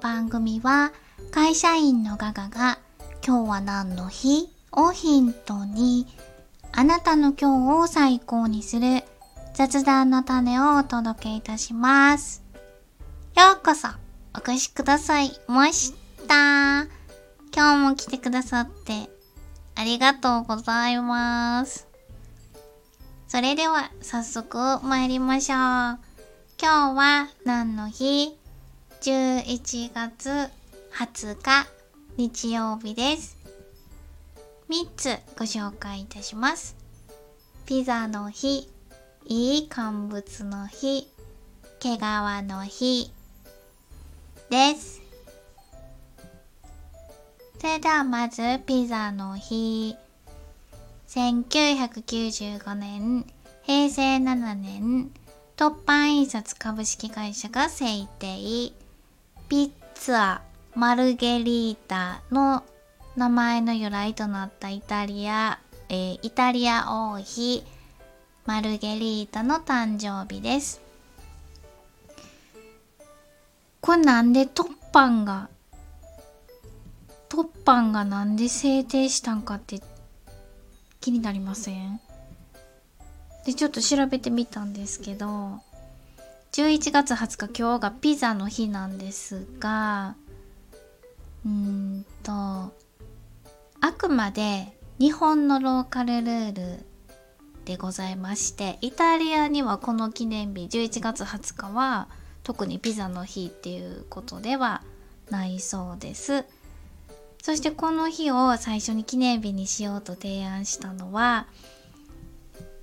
番組は会社員のガガが今日は何の日？をヒントにあなたの今日を最高にする雑談の種をお届けいたします。ようこそお越しくださいました。今日も来てくださってありがとうございます。それでは早速参りましょう。今日は何の日？?11 月20日日曜日です。3つご紹介いたします。ピザの日、いい乾物の日、毛皮の日です。それではまずピザの日。1995年、平成7年、突版印刷株式会社が制定。ピッツァ、マルゲリータの名前の由来となったイタリア、えーイタリア王妃、マルゲリータの誕生日です。これなんで突版が、突版がなんで制定したんかって気になりません？で、ちょっと調べてみたんですけど、11月20日今日がピザの日なんですが、うーんと、あくまで日本のローカルルールでございまして、イタリアにはこの記念日11月20日は特にピザの日っていうことではないそうです。そしてこの日を最初に記念日にしようと提案したのは、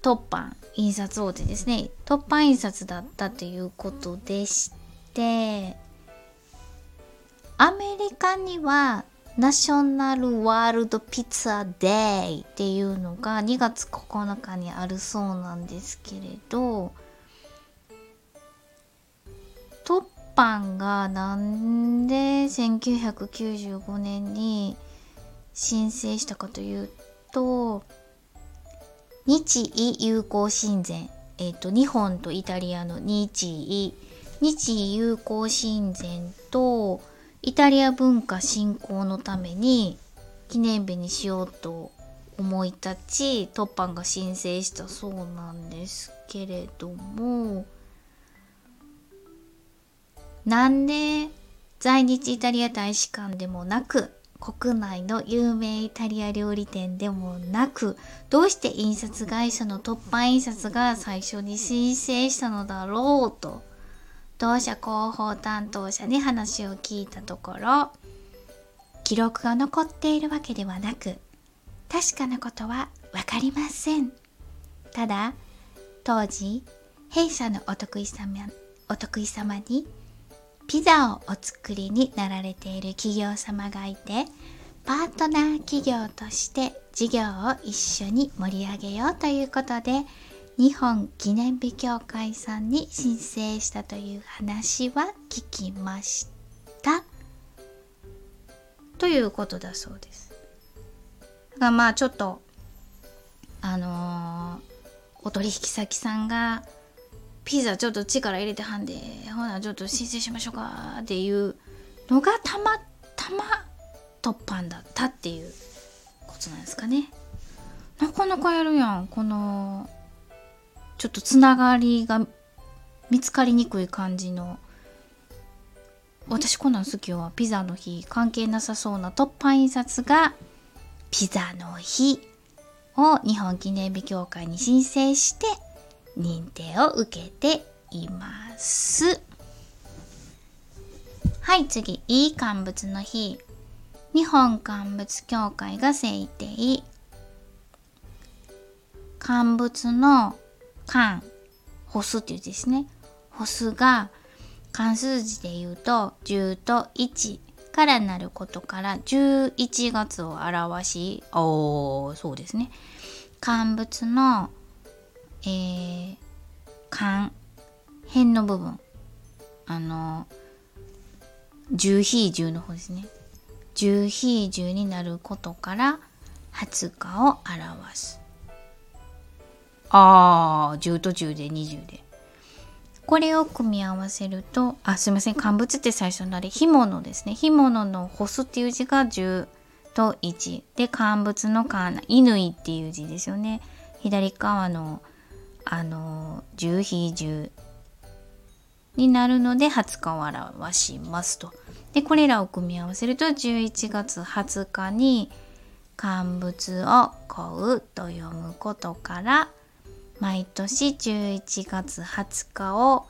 突版印刷大手ですね。突版印刷だったということでして、アメリカにはナショナルワールドピザデイっていうのが2月9日にあるそうなんですけれど、突版がなんで1995年に申請したかというと、日意友好親善、えっ、と、日本とイタリアの日意、日意友好親善とイタリア文化振興のために記念日にしようと思い立ち、突版が申請したそうなんですけれども、なんで在日イタリア大使館でもなく、国内の有名イタリア料理店でもなく、どうして印刷会社の突版印刷が最初に申請したのだろうと、同社広報担当者に話を聞いたところ、記録が残っているわけではなく、確かなことはわかりません。ただ、当時、弊社のお得意様、お得意様に、ピザをお作りになられている企業様がいて、パートナー企業として事業を一緒に盛り上げようということで、日本記念日協会さんに申請したという話は聞きました。ということだそうです。だからまあちょっと、あのーお取引先さんが、ピザちょっと力入れてはんで、ほなちょっと申請しましょうかっていうのがたまたま突版だったっていうことなんですかね。なかなかやるやん、この、ちょっとつながりが見つかりにくい感じの。私こんなん好きよ。ピザの日関係なさそうな突版印刷がピザの日を日本記念日協会に申請して認定を受けています。はい、次。いい乾物の日。日本乾物協会が制定。乾物の乾、干すっていう字ですね。干すが漢数字で言うと10と1からなることから11月を表し、おー、そうですね。乾物の、えー、乾、辺の部分。あの、10比10の方ですね。10比10になることから20日を表す。あー、10と10で20で。これを組み合わせるとあすいません乾物って最初のあれ干物ですね干物の干すっていう字が10と1で乾物の乾乾っていう字ですよね左側のあの10比10になるので20日を表しますと。でこれらを組み合わせると11月20日に乾物を買うと読むことから毎年11月20日を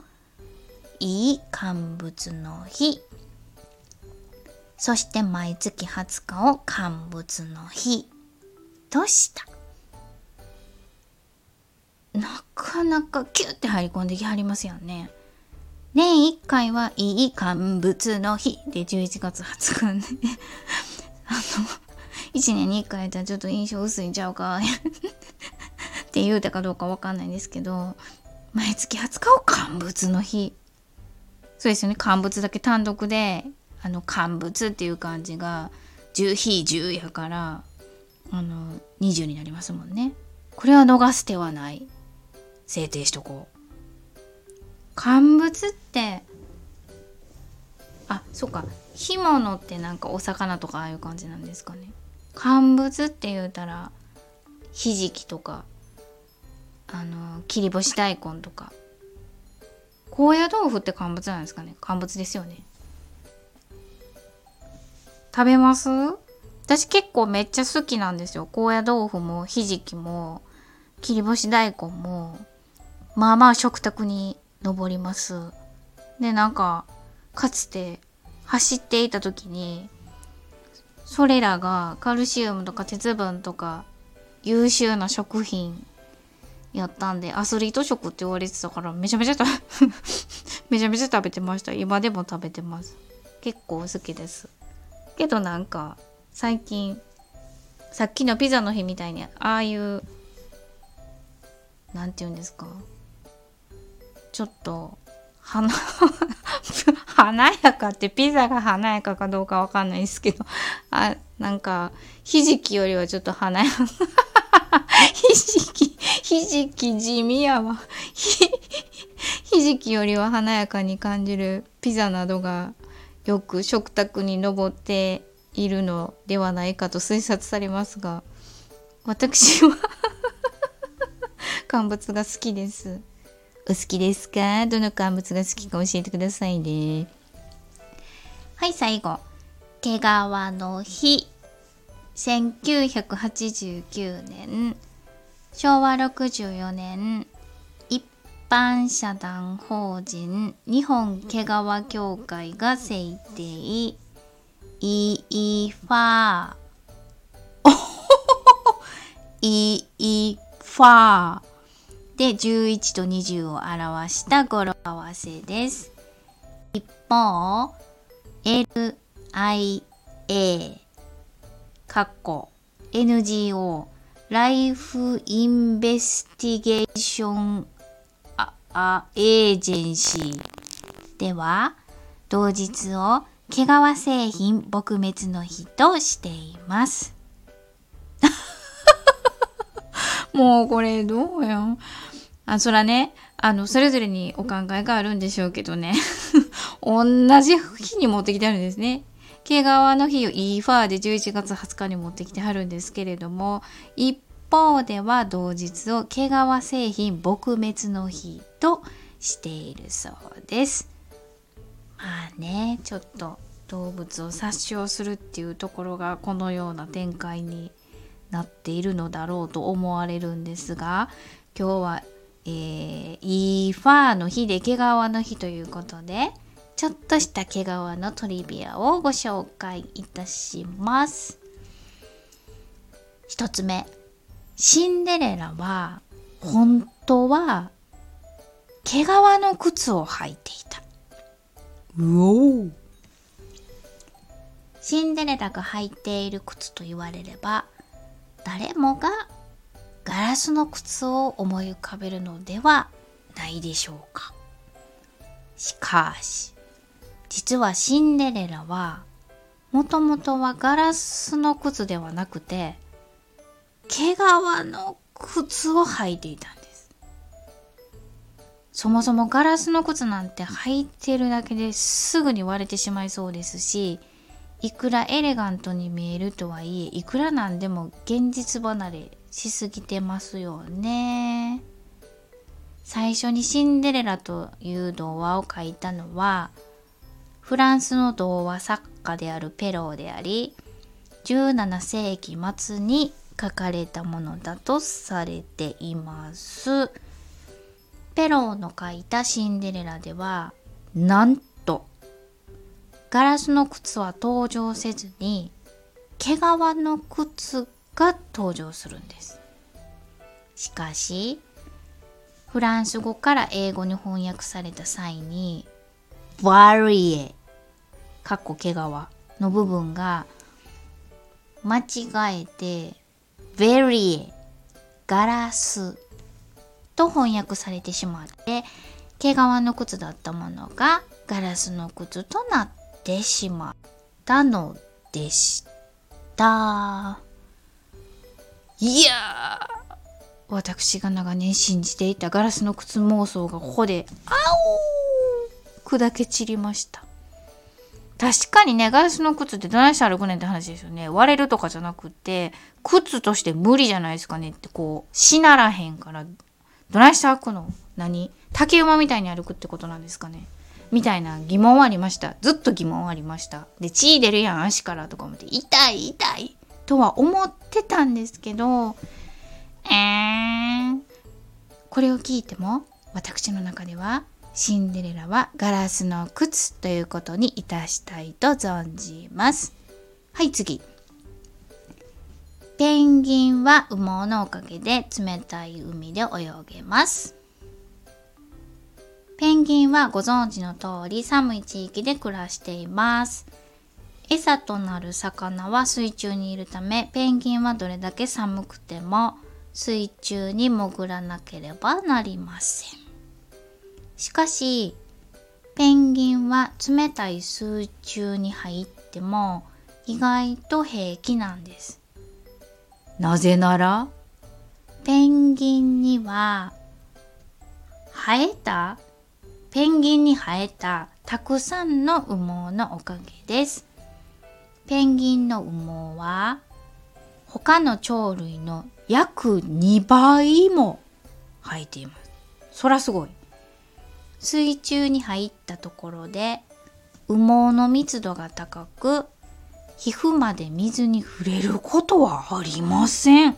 いい乾物の日そして毎月20日を乾物の日としたかなかキュッて入り込んできはりますよね。年1回はいい乾物の日で11月20日ね。あの1年に1回やったらちょっと印象薄いんちゃうか。って言うたかどうかわかんないんですけど毎月20日を乾物の日。そうですよね。乾物だけ単独であの乾物っていう感じが10非10やからあの20になりますもんね。これは逃す手はない。制定しとこう。乾物ってあそっか。干物ってなんかお魚とかああいう感じなんですかね。乾物って言うたらひじきとかあの切り干し大根とか。高野豆腐って乾物なんですかね。乾物ですよね。食べます？私結構めっちゃ好きなんですよ。高野豆腐もひじきも切り干し大根も。まあまあ食卓に上ります。でなんかかつて走っていた時にそれらがカルシウムとか鉄分とか優秀な食品やったんでアスリート食って言われてたからめちゃめちゃ めちゃめちゃ食べてました。今でも食べてます。結構好きです。けどなんか最近さっきのピザの日みたいにああいう何て言うんですか？ちょっと華 華やかってピザが華やかかどうかわかんないですけどあなんかひじきよりはちょっと華やか ひじきひじき地味やわ ひじきよりは華やかに感じるピザなどがよく食卓に上っているのではないかと推察されますが私は乾物が好きです。お好きですか？どの乾物が好きか教えてくださいね。はい、最後。毛皮の日。1989年。昭和64年。一般社団法人日本毛皮協会が制定。イーファー。イーファー。で11と20を表した語呂合わせです。一方、LIA かっこ NGO ライフインベスティゲーションああエージェンシーでは同日を毛皮製品撲滅の日としています。もうこれどうよ。あ、そらね、あの、それぞれにお考えがあるんでしょうけどね。同じ日に持ってきてあるんですね。毛皮の日を e ファーで11月20日に持ってきてはるんですけれども、一方では同日を毛皮製品撲滅の日としているそうです。まあね、ちょっと動物を殺傷するっていうところがこのような展開になっているのだろうと思われるんですが今日は、えー、イーファーの日で毛皮の日ということでちょっとした毛皮のトリビアをご紹介いたします。一つ目シンデレラは本当は毛皮の靴を履いていた。うおシンデレラが履いている靴と言われれば誰もがガラスの靴を思い浮かべるのではないでしょうか。しかし実はシンデレラはもともとはガラスの靴ではなくて毛皮の靴を履いていたんです。そもそもガラスの靴なんて履いてるだけですぐに割れてしまいそうですしいくらエレガントに見えるとはいえいくらなんでも現実離れしすぎてますよね。最初にシンデレラという童話を書いたのはフランスの童話作家であるペローであり17世紀末に書かれたものだとされています。ペローの書いたシンデレラではなんとガラスの靴は登場せずに毛皮の靴が登場するんです。しかしフランス語から英語に翻訳された際にバリエかっこ毛皮の部分が間違えてベリエガラスと翻訳されてしまって毛皮の靴だったものがガラスの靴となってしまったのでした。いや私が長年信じていたガラスの靴妄想がここであお砕け散りました。確かにねガラスの靴ってどないして歩くねんって話ですよね。割れるとかじゃなくて靴として無理じゃないですかねってこうしならへんからどないして歩くの？何？竹馬みたいに歩くってことなんですかね？みたいな疑問はありました。ずっと疑問はありました。で血出るやん足からとか思って痛い痛い。とは思ってたんですけどえー、これを聞いても私の中ではシンデレラはガラスの靴ということにいたしたいと存じます。はい次。ペンギンは羽毛のおかげで冷たい海で泳げます。ペンギンはご存知の通り寒い地域で暮らしています。餌となる魚は水中にいるためペンギンはどれだけ寒くても水中に潜らなければなりません。しかし、ペンギンは冷たい水中に入っても意外と平気なんです。なぜなら、ペンギンには生えたペンギンに生えたたくさんの羽毛のおかげです。ペンギンの羽毛は他の鳥類の約2倍も生えています。そらすごい。水中に入ったところで羽毛の密度が高く皮膚まで水に触れることはありません。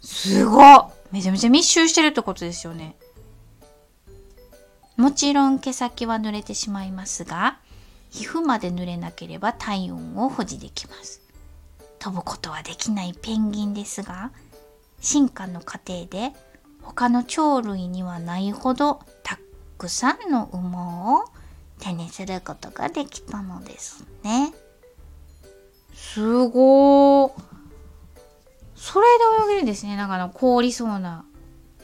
すごいめちゃめちゃ密集してるってことですよね。もちろん毛先は濡れてしまいますが皮膚まで濡れなければ体温を保持できます。飛ぶことはできないペンギンですが進化の過程で他の鳥類にはないほどたくさんの羽毛を手にすることができたのですね。すごー。それで泳げるんですね。なんかあの凍りそうな、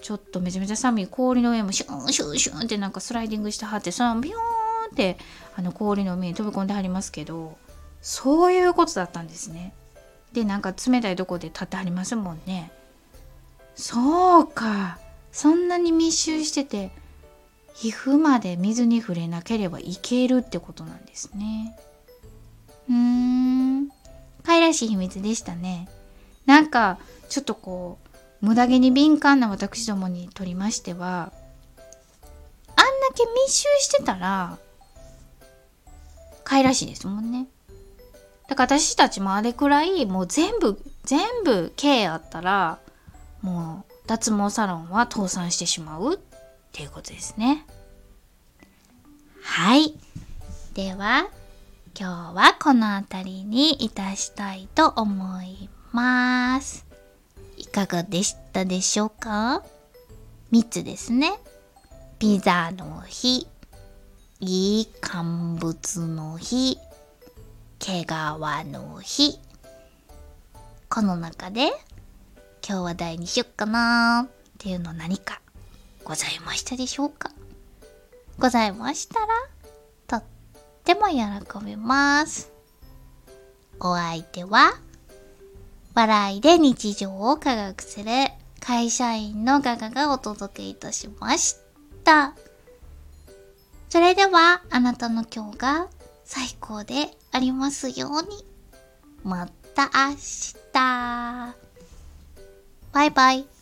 ちょっとめちゃめちゃ寒い氷の上もシュンシュンシュンってなんかスライディングしてはって、そのビヨーンってあの氷の上に飛び込んではりますけど、そういうことだったんですね。で、なんか冷たいとこで立ってはりますもんね。そうか。そんなに密集してて、皮膚まで水に触れなければいけるってことなんですね。うーん。かいらしい秘密でしたね。なんか、ちょっとこう、無駄毛に敏感な私どもにとりましては、あんだけ密集してたら、かいらしいですもんね。だから私たちもあれくらい、もう全部、全部 K あったら、もう脱毛サロンは倒産してしまうっていうことですね。はい。では、今日はこの辺りにいたしたいと思います。いかがでしたでしょうか ?3 つですね。ピザの日、いい乾物の日、毛皮の日。この中で今日は題にしよっかなっていうの何かございましたでしょうか？ございましたらとっても喜びます。お相手は笑いで日常を科学する会社員のガガがお届けいたしま。した。それでは、あなたの今日が最高でありますように。また明日。バイバイ。